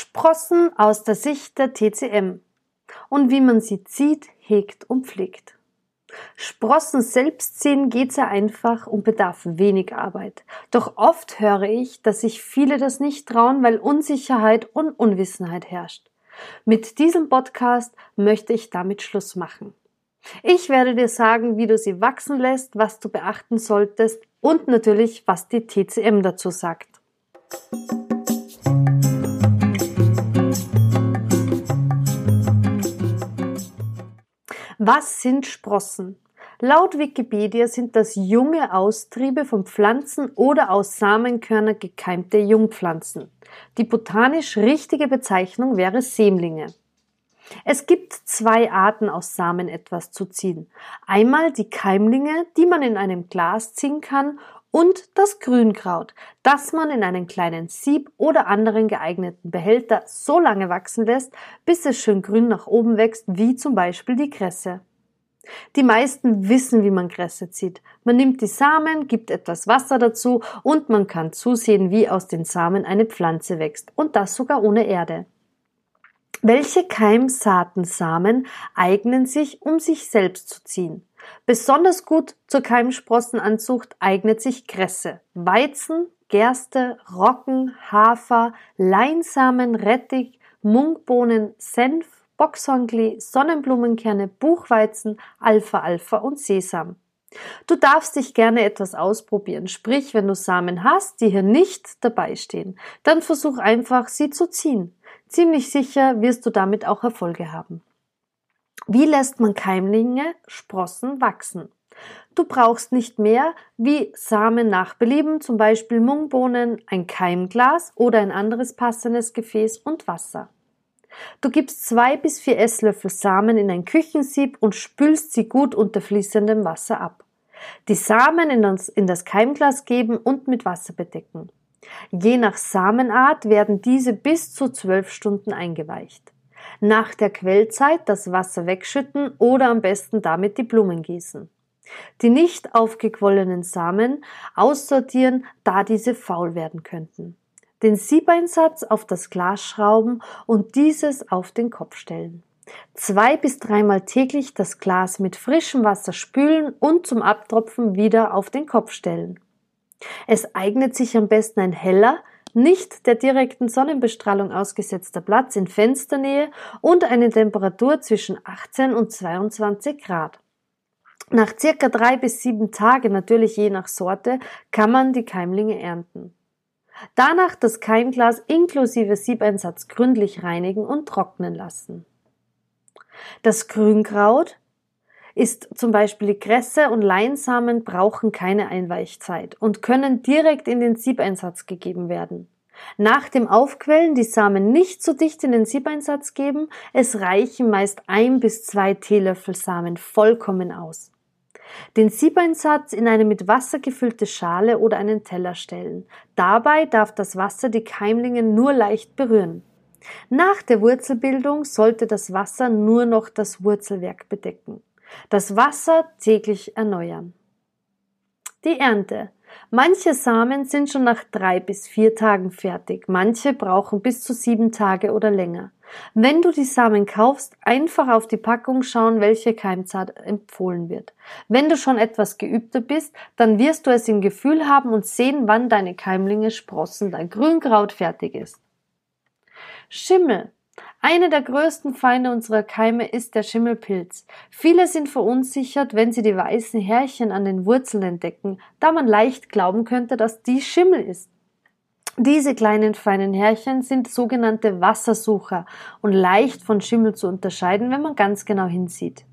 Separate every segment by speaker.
Speaker 1: Sprossen aus der Sicht der TCM und wie man sie zieht, hegt und pflegt. Sprossen selbst ziehen geht sehr einfach und bedarf wenig Arbeit. Doch oft höre ich, dass sich viele das nicht trauen, weil Unsicherheit und Unwissenheit herrscht. Mit diesem Podcast möchte ich damit Schluss machen. Ich werde dir sagen, wie du sie wachsen lässt, was du beachten solltest und natürlich, was die TCM dazu sagt. Was sind Sprossen? Laut Wikipedia sind das junge Austriebe von Pflanzen oder aus Samenkörner gekeimte Jungpflanzen. Die botanisch richtige Bezeichnung wäre Sämlinge. Es gibt zwei Arten aus Samen etwas zu ziehen. Einmal die Keimlinge, die man in einem Glas ziehen kann, und das Grünkraut, das man in einen kleinen Sieb oder anderen geeigneten Behälter so lange wachsen lässt, bis es schön grün nach oben wächst, wie zum Beispiel die Kresse. Die meisten wissen, wie man Kresse zieht. Man nimmt die Samen, gibt etwas Wasser dazu und man kann zusehen, wie aus den Samen eine Pflanze wächst und das sogar ohne Erde. Welche Keimsaatensamen eignen sich, um sich selbst zu ziehen? Besonders gut zur Keimsprossenanzucht eignet sich Kresse, Weizen, Gerste, Rocken, Hafer, Leinsamen, Rettich, Munkbohnen, Senf, Boxhornklee, Sonnenblumenkerne, Buchweizen, Alpha-Alpha und Sesam. Du darfst dich gerne etwas ausprobieren. Sprich, wenn du Samen hast, die hier nicht dabei stehen, dann versuch einfach, sie zu ziehen. Ziemlich sicher wirst du damit auch Erfolge haben. Wie lässt man Keimlinge, Sprossen wachsen? Du brauchst nicht mehr wie Samen nach Belieben, zum Beispiel Mungbohnen, ein Keimglas oder ein anderes passendes Gefäß und Wasser. Du gibst zwei bis vier Esslöffel Samen in ein Küchensieb und spülst sie gut unter fließendem Wasser ab. Die Samen in das, Keimglas geben und mit Wasser bedecken. Je nach Samenart werden diese bis zu zwölf Stunden eingeweicht. Nach der Quellzeit das Wasser wegschütten oder am besten damit die Blumen gießen. Die nicht aufgequollenen Samen aussortieren, da diese faul werden könnten den Siebeinsatz auf das Glas schrauben und dieses auf den Kopf stellen. Zwei bis dreimal täglich das Glas mit frischem Wasser spülen und zum Abtropfen wieder auf den Kopf stellen. Es eignet sich am besten ein heller, nicht der direkten Sonnenbestrahlung ausgesetzter Platz in Fensternähe und eine Temperatur zwischen 18 und 22 Grad. Nach circa drei bis sieben Tagen, natürlich je nach Sorte, kann man die Keimlinge ernten. Danach das Keimglas inklusive Siebeinsatz gründlich reinigen und trocknen lassen. Das Grünkraut ist zum Beispiel Kresse und Leinsamen brauchen keine Einweichzeit und können direkt in den Siebeinsatz gegeben werden. Nach dem Aufquellen die Samen nicht so dicht in den Siebeinsatz geben, es reichen meist ein bis zwei Teelöffel Samen vollkommen aus. Den Siebeinsatz in eine mit Wasser gefüllte Schale oder einen Teller stellen. Dabei darf das Wasser die Keimlinge nur leicht berühren. Nach der Wurzelbildung sollte das Wasser nur noch das Wurzelwerk bedecken. Das Wasser täglich erneuern. Die Ernte. Manche Samen sind schon nach drei bis vier Tagen fertig, manche brauchen bis zu sieben Tage oder länger. Wenn du die Samen kaufst, einfach auf die Packung schauen, welche Keimzahl empfohlen wird. Wenn du schon etwas geübter bist, dann wirst du es im Gefühl haben und sehen, wann deine Keimlinge sprossen, dein Grünkraut fertig ist. Schimmel. Eine der größten Feinde unserer Keime ist der Schimmelpilz. Viele sind verunsichert, wenn sie die weißen Härchen an den Wurzeln entdecken, da man leicht glauben könnte, dass dies Schimmel ist. Diese kleinen feinen Härchen sind sogenannte Wassersucher und leicht von Schimmel zu unterscheiden, wenn man ganz genau hinsieht.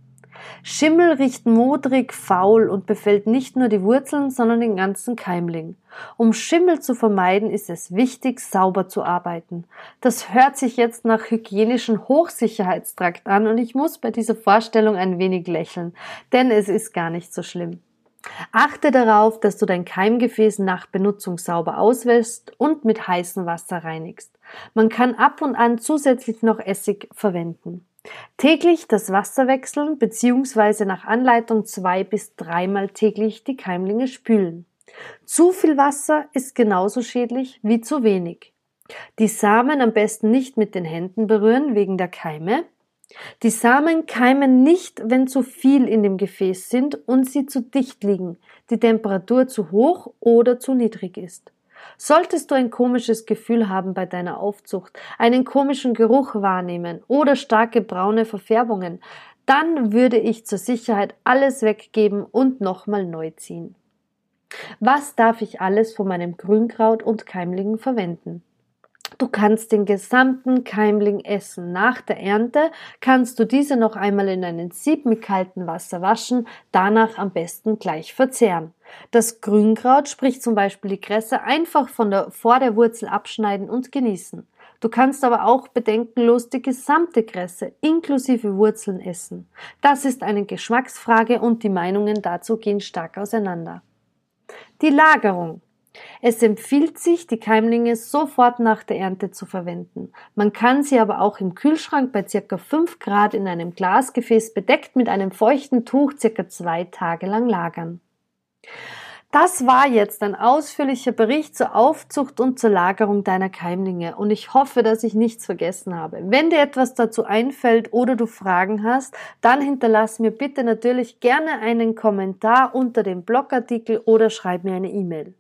Speaker 1: Schimmel riecht modrig, faul und befällt nicht nur die Wurzeln, sondern den ganzen Keimling. Um Schimmel zu vermeiden, ist es wichtig, sauber zu arbeiten. Das hört sich jetzt nach hygienischen Hochsicherheitstrakt an und ich muss bei dieser Vorstellung ein wenig lächeln, denn es ist gar nicht so schlimm. Achte darauf, dass du dein Keimgefäß nach Benutzung sauber auswäschst und mit heißem Wasser reinigst. Man kann ab und an zusätzlich noch Essig verwenden. Täglich das Wasser wechseln bzw. nach Anleitung zwei bis dreimal täglich die Keimlinge spülen. Zu viel Wasser ist genauso schädlich wie zu wenig. Die Samen am besten nicht mit den Händen berühren wegen der Keime. Die Samen keimen nicht, wenn zu viel in dem Gefäß sind und sie zu dicht liegen, die Temperatur zu hoch oder zu niedrig ist. Solltest du ein komisches Gefühl haben bei deiner Aufzucht, einen komischen Geruch wahrnehmen oder starke braune Verfärbungen, dann würde ich zur Sicherheit alles weggeben und nochmal neu ziehen. Was darf ich alles von meinem Grünkraut und Keimlingen verwenden? Du kannst den gesamten Keimling essen. Nach der Ernte kannst du diese noch einmal in einen Sieb mit kaltem Wasser waschen, danach am besten gleich verzehren. Das Grünkraut, sprich zum Beispiel die Kresse, einfach von der, vor der Wurzel abschneiden und genießen. Du kannst aber auch bedenkenlos die gesamte Kresse inklusive Wurzeln essen. Das ist eine Geschmacksfrage und die Meinungen dazu gehen stark auseinander. Die Lagerung. Es empfiehlt sich, die Keimlinge sofort nach der Ernte zu verwenden. Man kann sie aber auch im Kühlschrank bei circa 5 Grad in einem Glasgefäß bedeckt mit einem feuchten Tuch circa zwei Tage lang lagern. Das war jetzt ein ausführlicher Bericht zur Aufzucht und zur Lagerung deiner Keimlinge und ich hoffe, dass ich nichts vergessen habe. Wenn dir etwas dazu einfällt oder du Fragen hast, dann hinterlass mir bitte natürlich gerne einen Kommentar unter dem Blogartikel oder schreib mir eine E-Mail.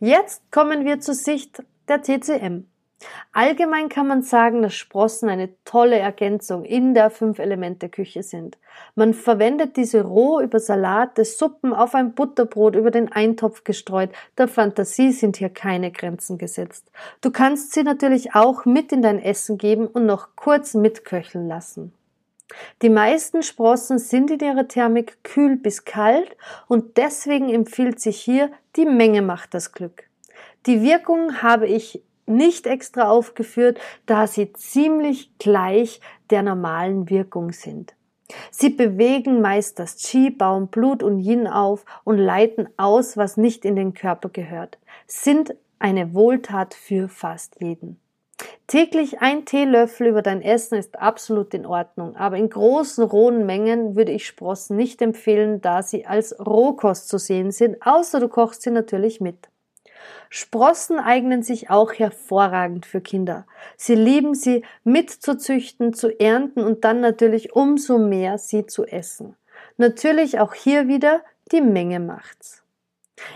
Speaker 1: Jetzt kommen wir zur Sicht der TCM. Allgemein kann man sagen, dass Sprossen eine tolle Ergänzung in der Fünf-Elemente-Küche sind. Man verwendet diese roh über Salate, Suppen, auf ein Butterbrot, über den Eintopf gestreut. Der Fantasie sind hier keine Grenzen gesetzt. Du kannst sie natürlich auch mit in dein Essen geben und noch kurz mitköcheln lassen. Die meisten Sprossen sind in ihrer Thermik kühl bis kalt und deswegen empfiehlt sich hier, die Menge macht das Glück. Die Wirkung habe ich nicht extra aufgeführt, da sie ziemlich gleich der normalen Wirkung sind. Sie bewegen meist das Qi, bauen Blut und Yin auf und leiten aus, was nicht in den Körper gehört, sind eine Wohltat für fast jeden. Täglich ein Teelöffel über dein Essen ist absolut in Ordnung, aber in großen rohen Mengen würde ich Sprossen nicht empfehlen, da sie als Rohkost zu sehen sind, außer du kochst sie natürlich mit. Sprossen eignen sich auch hervorragend für Kinder. Sie lieben sie mitzuzüchten, zu ernten und dann natürlich umso mehr sie zu essen. Natürlich auch hier wieder die Menge macht's.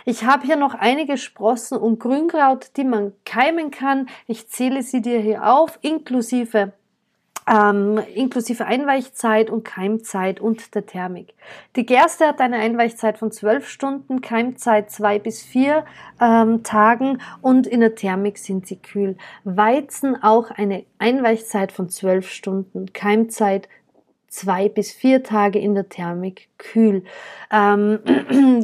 Speaker 1: Ich habe hier noch einige Sprossen und Grünkraut, die man keimen kann. Ich zähle sie dir hier auf, inklusive ähm, inklusive Einweichzeit und Keimzeit und der Thermik. Die Gerste hat eine Einweichzeit von 12 Stunden, Keimzeit 2 bis 4 ähm, Tagen und in der Thermik sind sie kühl. Weizen auch eine Einweichzeit von 12 Stunden, Keimzeit zwei bis vier Tage in der Thermik kühl. Ähm,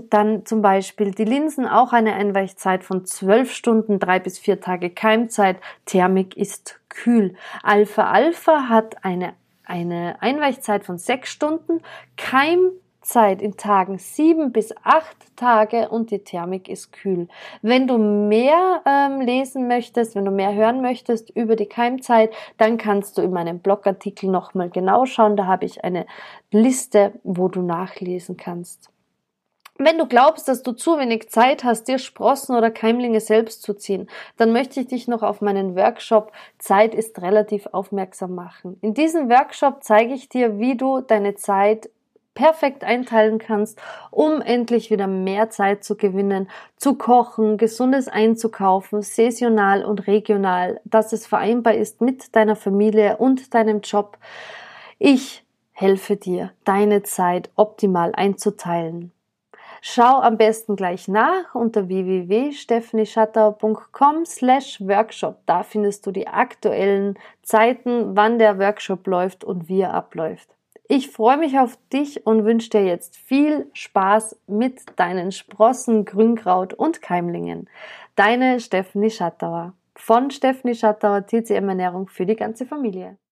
Speaker 1: dann zum Beispiel die Linsen auch eine Einweichzeit von zwölf Stunden, drei bis vier Tage Keimzeit. Thermik ist kühl. Alpha Alpha hat eine eine Einweichzeit von sechs Stunden, Keim Zeit in Tagen sieben bis acht Tage und die Thermik ist kühl. Wenn du mehr ähm, lesen möchtest, wenn du mehr hören möchtest über die Keimzeit, dann kannst du in meinem Blogartikel nochmal genau schauen. Da habe ich eine Liste, wo du nachlesen kannst. Wenn du glaubst, dass du zu wenig Zeit hast, dir Sprossen oder Keimlinge selbst zu ziehen, dann möchte ich dich noch auf meinen Workshop Zeit ist relativ aufmerksam machen. In diesem Workshop zeige ich dir, wie du deine Zeit perfekt einteilen kannst, um endlich wieder mehr Zeit zu gewinnen, zu kochen, gesundes einzukaufen, saisonal und regional, dass es vereinbar ist mit deiner Familie und deinem Job. Ich helfe dir, deine Zeit optimal einzuteilen. Schau am besten gleich nach unter www.stephanieschatauer.com slash Workshop. Da findest du die aktuellen Zeiten, wann der Workshop läuft und wie er abläuft. Ich freue mich auf dich und wünsche dir jetzt viel Spaß mit deinen Sprossen, Grünkraut und Keimlingen. Deine Stephanie Schattauer von Stephanie Schattauer TCM Ernährung für die ganze Familie.